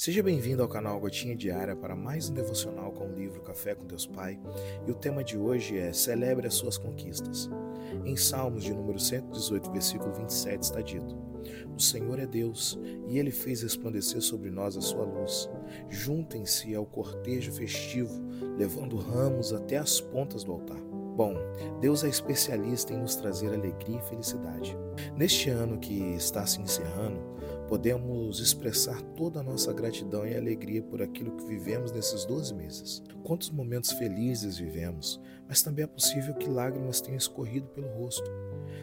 Seja bem-vindo ao canal Gotinha Diária para mais um devocional com o livro Café com Deus Pai. E o tema de hoje é Celebre as suas conquistas. Em Salmos de número 118, versículo 27 está dito: O Senhor é Deus, e ele fez resplandecer sobre nós a sua luz. Juntem-se ao cortejo festivo, levando ramos até as pontas do altar. Bom, Deus é especialista em nos trazer alegria e felicidade. Neste ano que está se encerrando, podemos expressar toda a nossa gratidão e alegria por aquilo que vivemos nesses 12 meses. Quantos momentos felizes vivemos, mas também é possível que lágrimas tenham escorrido pelo rosto.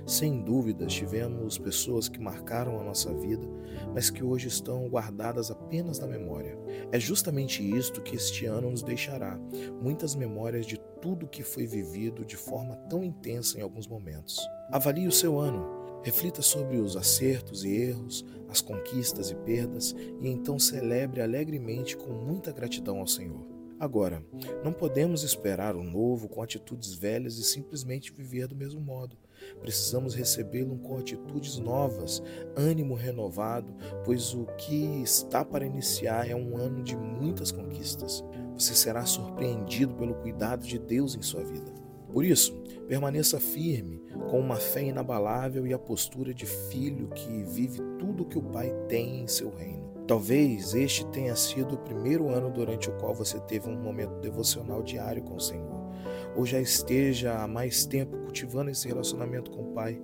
Sem dúvidas, tivemos pessoas que marcaram a nossa vida, mas que hoje estão guardadas apenas na memória. É justamente isto que este ano nos deixará: muitas memórias de tudo que foi vivido de forma tão intensa em alguns momentos. Avalie o seu ano Reflita sobre os acertos e erros, as conquistas e perdas, e então celebre alegremente com muita gratidão ao Senhor. Agora, não podemos esperar o novo com atitudes velhas e simplesmente viver do mesmo modo. Precisamos recebê-lo com atitudes novas, ânimo renovado, pois o que está para iniciar é um ano de muitas conquistas. Você será surpreendido pelo cuidado de Deus em sua vida. Por isso, permaneça firme, com uma fé inabalável e a postura de filho que vive tudo o que o Pai tem em seu reino. Talvez este tenha sido o primeiro ano durante o qual você teve um momento devocional diário com o Senhor, ou já esteja há mais tempo cultivando esse relacionamento com o Pai.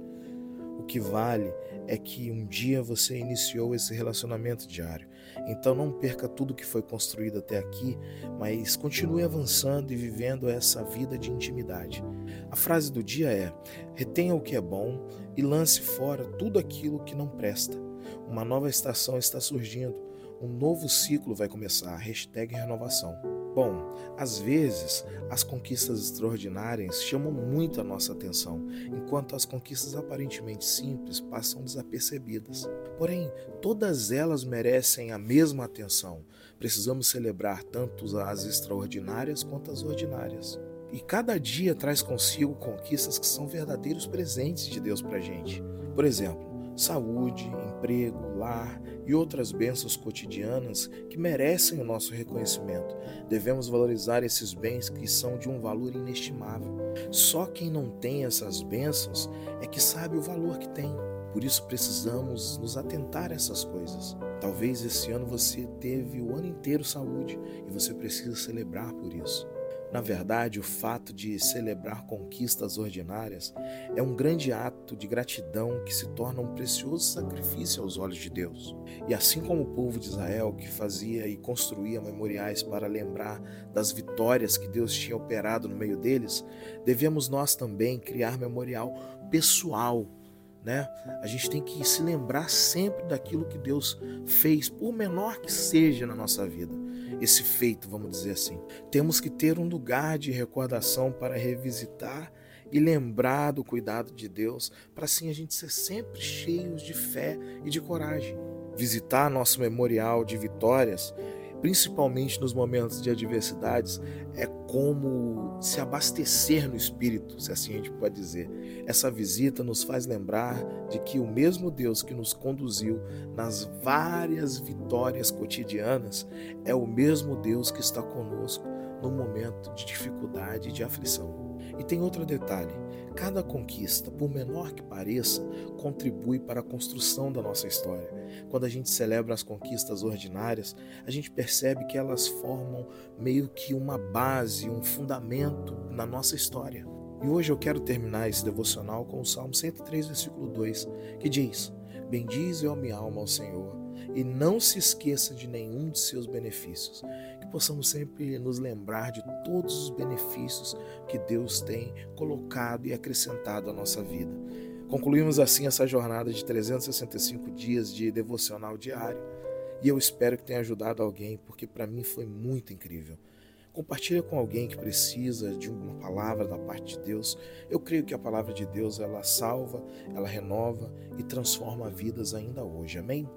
O que vale é que um dia você iniciou esse relacionamento diário. Então não perca tudo que foi construído até aqui, mas continue avançando e vivendo essa vida de intimidade. A frase do dia é: retenha o que é bom e lance fora tudo aquilo que não presta. Uma nova estação está surgindo, um novo ciclo vai começar. Hashtag renovação. Bom, às vezes as conquistas extraordinárias chamam muito a nossa atenção, enquanto as conquistas aparentemente simples passam desapercebidas. Porém, todas elas merecem a mesma atenção. Precisamos celebrar tanto as extraordinárias quanto as ordinárias. E cada dia traz consigo conquistas que são verdadeiros presentes de Deus para gente. Por exemplo, saúde, emprego, lar e outras bênçãos cotidianas que merecem o nosso reconhecimento. Devemos valorizar esses bens que são de um valor inestimável. Só quem não tem essas bênçãos é que sabe o valor que tem. Por isso precisamos nos atentar a essas coisas. Talvez esse ano você teve o ano inteiro saúde e você precisa celebrar por isso. Na verdade, o fato de celebrar conquistas ordinárias é um grande ato de gratidão que se torna um precioso sacrifício aos olhos de Deus. E assim como o povo de Israel, que fazia e construía memoriais para lembrar das vitórias que Deus tinha operado no meio deles, devemos nós também criar memorial pessoal né? A gente tem que se lembrar sempre daquilo que Deus fez, por menor que seja na nossa vida, esse feito, vamos dizer assim. Temos que ter um lugar de recordação para revisitar e lembrar do cuidado de Deus, para assim a gente ser sempre cheios de fé e de coragem. Visitar nosso memorial de vitórias principalmente nos momentos de adversidades, é como se abastecer no espírito, se assim a gente pode dizer. Essa visita nos faz lembrar de que o mesmo Deus que nos conduziu nas várias vitórias cotidianas é o mesmo Deus que está conosco no momento de dificuldade e de aflição. E tem outro detalhe: cada conquista, por menor que pareça, contribui para a construção da nossa história. Quando a gente celebra as conquistas ordinárias, a gente percebe que elas formam meio que uma base, um fundamento na nossa história. E hoje eu quero terminar esse devocional com o Salmo 103, versículo 2, que diz: Bendize, ó minha alma, ao Senhor e não se esqueça de nenhum de seus benefícios. Que possamos sempre nos lembrar de todos os benefícios que Deus tem colocado e acrescentado à nossa vida. Concluímos assim essa jornada de 365 dias de devocional diário e eu espero que tenha ajudado alguém, porque para mim foi muito incrível. Compartilha com alguém que precisa de uma palavra da parte de Deus. Eu creio que a palavra de Deus ela salva, ela renova e transforma vidas ainda hoje. Amém?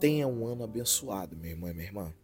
Tenha um ano abençoado, meu irmão e minha irmã.